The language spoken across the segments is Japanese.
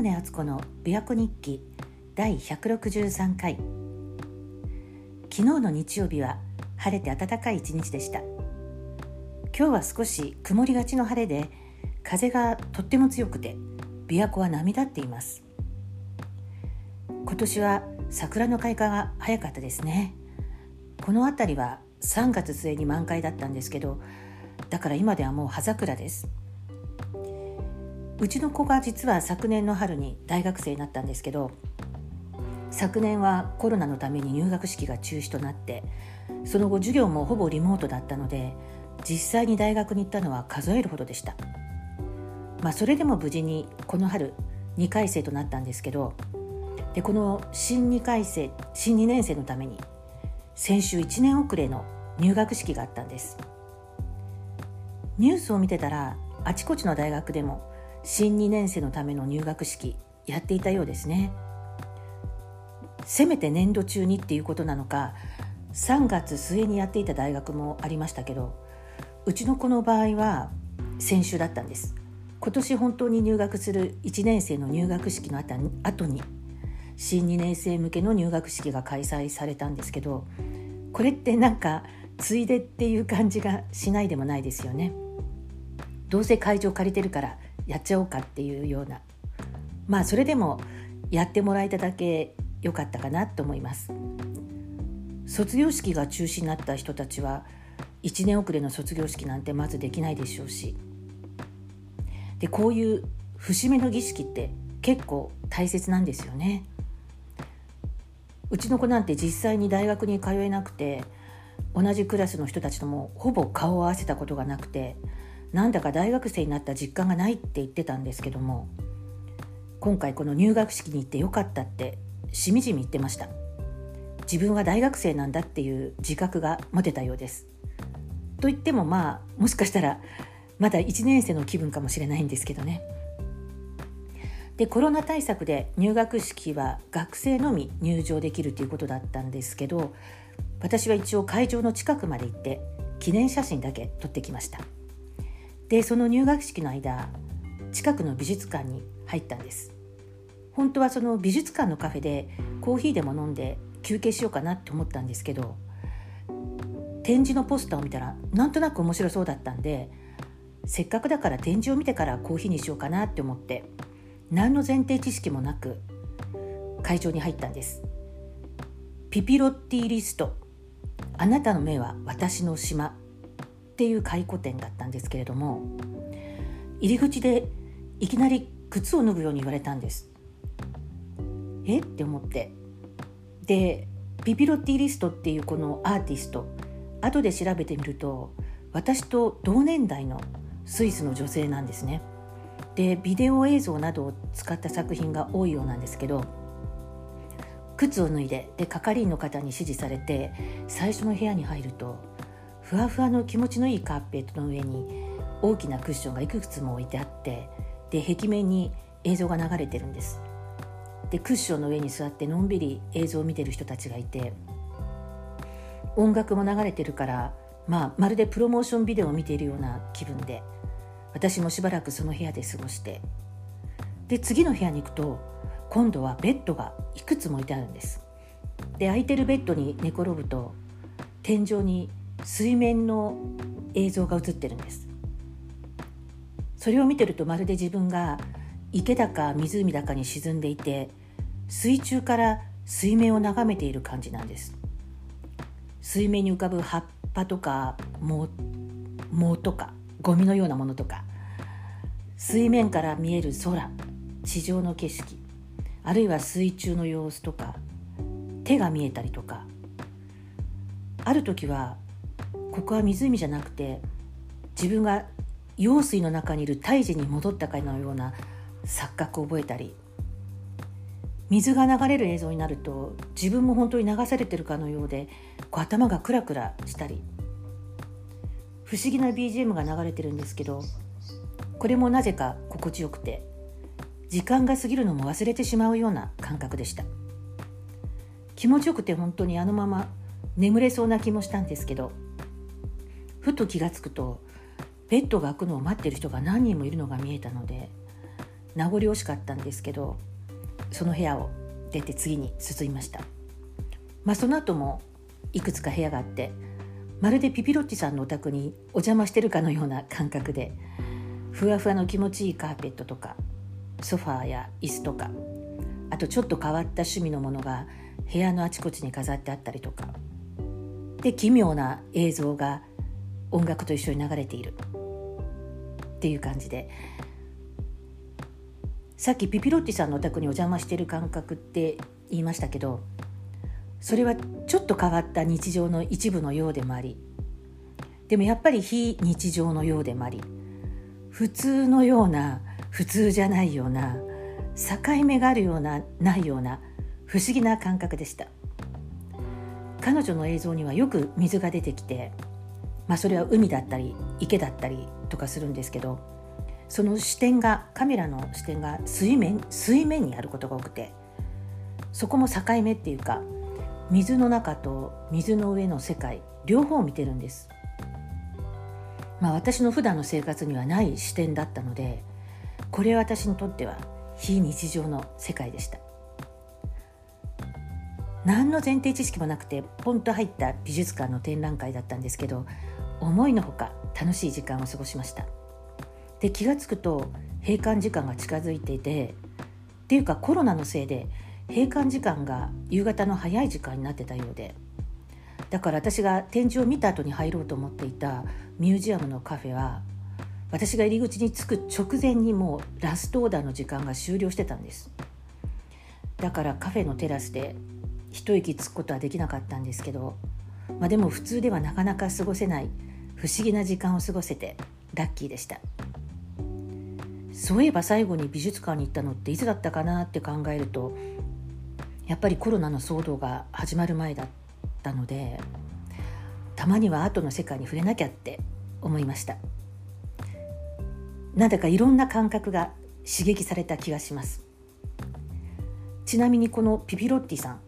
宗敦子の琵琶湖日記第163回。昨日の日曜日は晴れて暖かい一日でした。今日は少し曇りがちの晴れで風がとっても強くて琵琶湖は波立っています。今年は桜の開花が早かったですね。この辺りは3月末に満開だったんですけどだから今ではもう葉桜です。うちの子が実は昨年の春に大学生になったんですけど昨年はコロナのために入学式が中止となってその後授業もほぼリモートだったので実際に大学に行ったのは数えるほどでした。まあそれでも無事にこの春2回生となったんですけどでこの新2回生新2年生のために先週1年遅れの入学式があったんです。ニュースを見てたらあちこちの大学でも新2年生のための入学式やっていたようですね。せめて年度中にっていうことなのか3月末にやっていた大学もありましたけどうちの子の場合は先週だったんです。今年本当に入学する1年生の入学式のあた後に新2年生向けの入学式が開催されたんですけどこれってなんかついでっていう感じがしないでもないですよね。どうせ会場借りてるからやっちゃおうかっていうような。まあそれでもやってもらえただけ良かったかなと思います。卒業式が中止になった人たちは1年遅れの卒業式なんてまずできないでしょうし。でこういう節目の儀式って結構大切なんですよね。うちの子なんて実際に大学に通えなくて同じクラスの人たちともほぼ顔を合わせたことがなくてなんだか大学生になった実感がないって言ってたんですけども今回この入学式に行ってよかったってしみじみ言ってました。自分は大学生なんだっていう自覚が持てたようです。と言ってもまあもしかしたらまだ1年生の気分かもしれないんですけどね。でコロナ対策で入学式は学生のみ入場できるということだったんですけど私は一応会場の近くまで行って記念写真だけ撮ってきました。でその入学式の間近くの美術館に入ったんです。本当はその美術館のカフェでコーヒーでも飲んで休憩しようかなって思ったんですけど展示のポスターを見たらなんとなく面白そうだったんでせっかくだから展示を見てからコーヒーにしようかなって思って何の前提知識もなく会場に入ったんです。ピピロッティリスト。あなたの目は私の島。っていう回顧展だったんですけれども入り口でいきなり靴を脱ぐように言われたんです。え？って思って。でビビロティリストっていうこのアーティスト後で調べてみると私と同年代のスイスの女性なんですね。でビデオ映像などを使った作品が多いようなんですけど靴を脱いでで係員の方に指示されて最初の部屋に入るとふわふわの気持ちのいいカーペットの上に大きなクッションがいくつも置いてあってで壁面に映像が流れてるんです。でクッションの上に座ってのんびり映像を見てる人たちがいて音楽も流れてるからまあまるでプロモーションビデオを見ているような気分で私もしばらくその部屋で過ごして。で次の部屋に行くと今度はベッドがいくつも置いてあるんです。で空いてるベッドに寝転ぶと天井に水面の映像が映ってるんです。それを見てるとまるで自分が池だか湖だかに沈んでいて水中から水面を眺めている感じなんです。水面に浮かぶ葉っぱとか藻藻とかゴミのようなものとか水面から見える空地上の景色あるいは水中の様子とか手が見えたりとかある時はここは湖じゃなくて自分が用水の中にいる胎児に戻ったかのような錯覚を覚えたり水が流れる映像になると自分も本当に流されてるかのようでこう頭がクラクラしたり不思議な BGM が流れてるんですけどこれもなぜか心地よくて時間が過ぎるのも忘れてしまうような感覚でした。気持ちよくて本当にあのまま眠れそうな気もしたんですけどふと気が付くとベッドが開くのを待ってる人が何人もいるのが見えたので名残惜しかったんですけどその部屋を出て次に進みました、まあ、その後もいくつか部屋があってまるでピピロッチさんのお宅にお邪魔してるかのような感覚でふわふわの気持ちいいカーペットとかソファーや椅子とかあとちょっと変わった趣味のものが部屋のあちこちに飾ってあったりとかで奇妙な映像が音楽と一緒に流れている。っていう感じで。さっきピピロッティさんのお宅にお邪魔してる感覚って言いましたけどそれはちょっと変わった日常の一部のようでもありでもやっぱり非日常のようでもあり普通のような普通じゃないような境目があるようなないような不思議な感覚でした。彼女の映像にはよく水が出てきてまあそれは海だったり池だったりとかするんですけどその視点がカメラの視点が水面水面にあることが多くてそこも境目っていうか水の中と水の上の世界両方を見てるんです。まあ私の普段の生活にはない視点だったのでこれは私にとっては非日常の世界でした。何の前提知識もなくてポンと入った美術館の展覧会だったんですけど思いのほか楽しい時間を過ごしました。で気が付くと閉館時間が近づいていてっていうかコロナのせいで閉館時間が夕方の早い時間になってたようでだから私が展示を見た後に入ろうと思っていたミュージアムのカフェは私が入り口に着く直前にもうラストオーダーの時間が終了してたんですだからカフェのテラスで一息つくことはできなかったんですけど、まあ、でも普通ではなかなか過ごせない不思議な時間を過ごせてラッキーでした。そういえば最後に美術館に行ったのっていつだったかなって考えるとやっぱりコロナの騒動が始まる前だったのでたまにはアートの世界に触れなきゃって思いましたなんだかいろんな感覚が刺激された気がしますちなみにこのピピロッティさん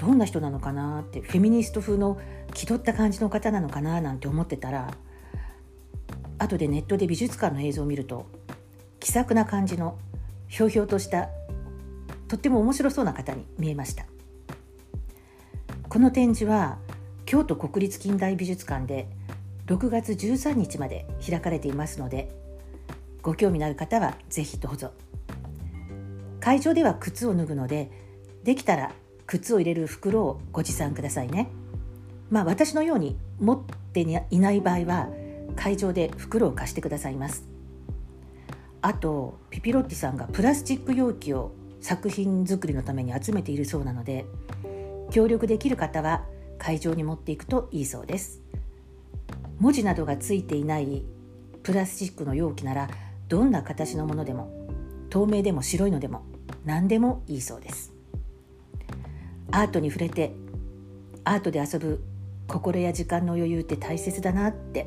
どんな人なのかなってフェミニスト風の気取った感じの方なのかななんて思ってたら後でネットで美術館の映像を見ると気さくな感じのひょうひょうとしたとっても面白そうな方に見えました。この展示は京都国立近代美術館で6月13日まで開かれていますのでご興味のある方はぜひどうぞ会場では靴を脱ぐのでできたら靴を入れる袋をご持参くださいね。まあ私のように持っていない場合は会場で袋を貸してくださいます。あとピピロッティさんがプラスチック容器を作品作りのために集めているそうなので協力できる方は会場に持っていくといいそうです。文字などがついていないプラスチックの容器ならどんな形のものでも透明でも白いのでも何でもいいそうです。アートに触れてアートで遊ぶ心や時間の余裕って大切だなって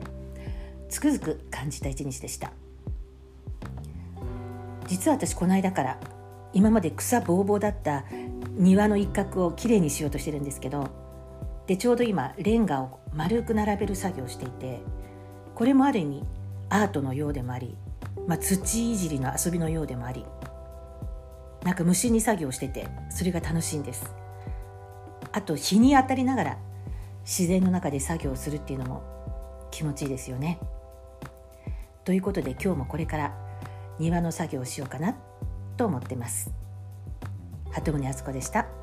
つくづく感じた一日でした。実は私この間から今まで草ぼうぼうだった庭の一角をきれいにしようとしてるんですけどでちょうど今レンガを丸く並べる作業をしていてこれもある意味アートのようでもあり、まあ、土いじりの遊びのようでもありなんか無心に作業しててそれが楽しいんですあと日に当たりながら自然の中で作業をするっていうのも気持ちいいですよねということで今日もこれから庭の作業をしようかなと思ってます鳩宗敦子でした。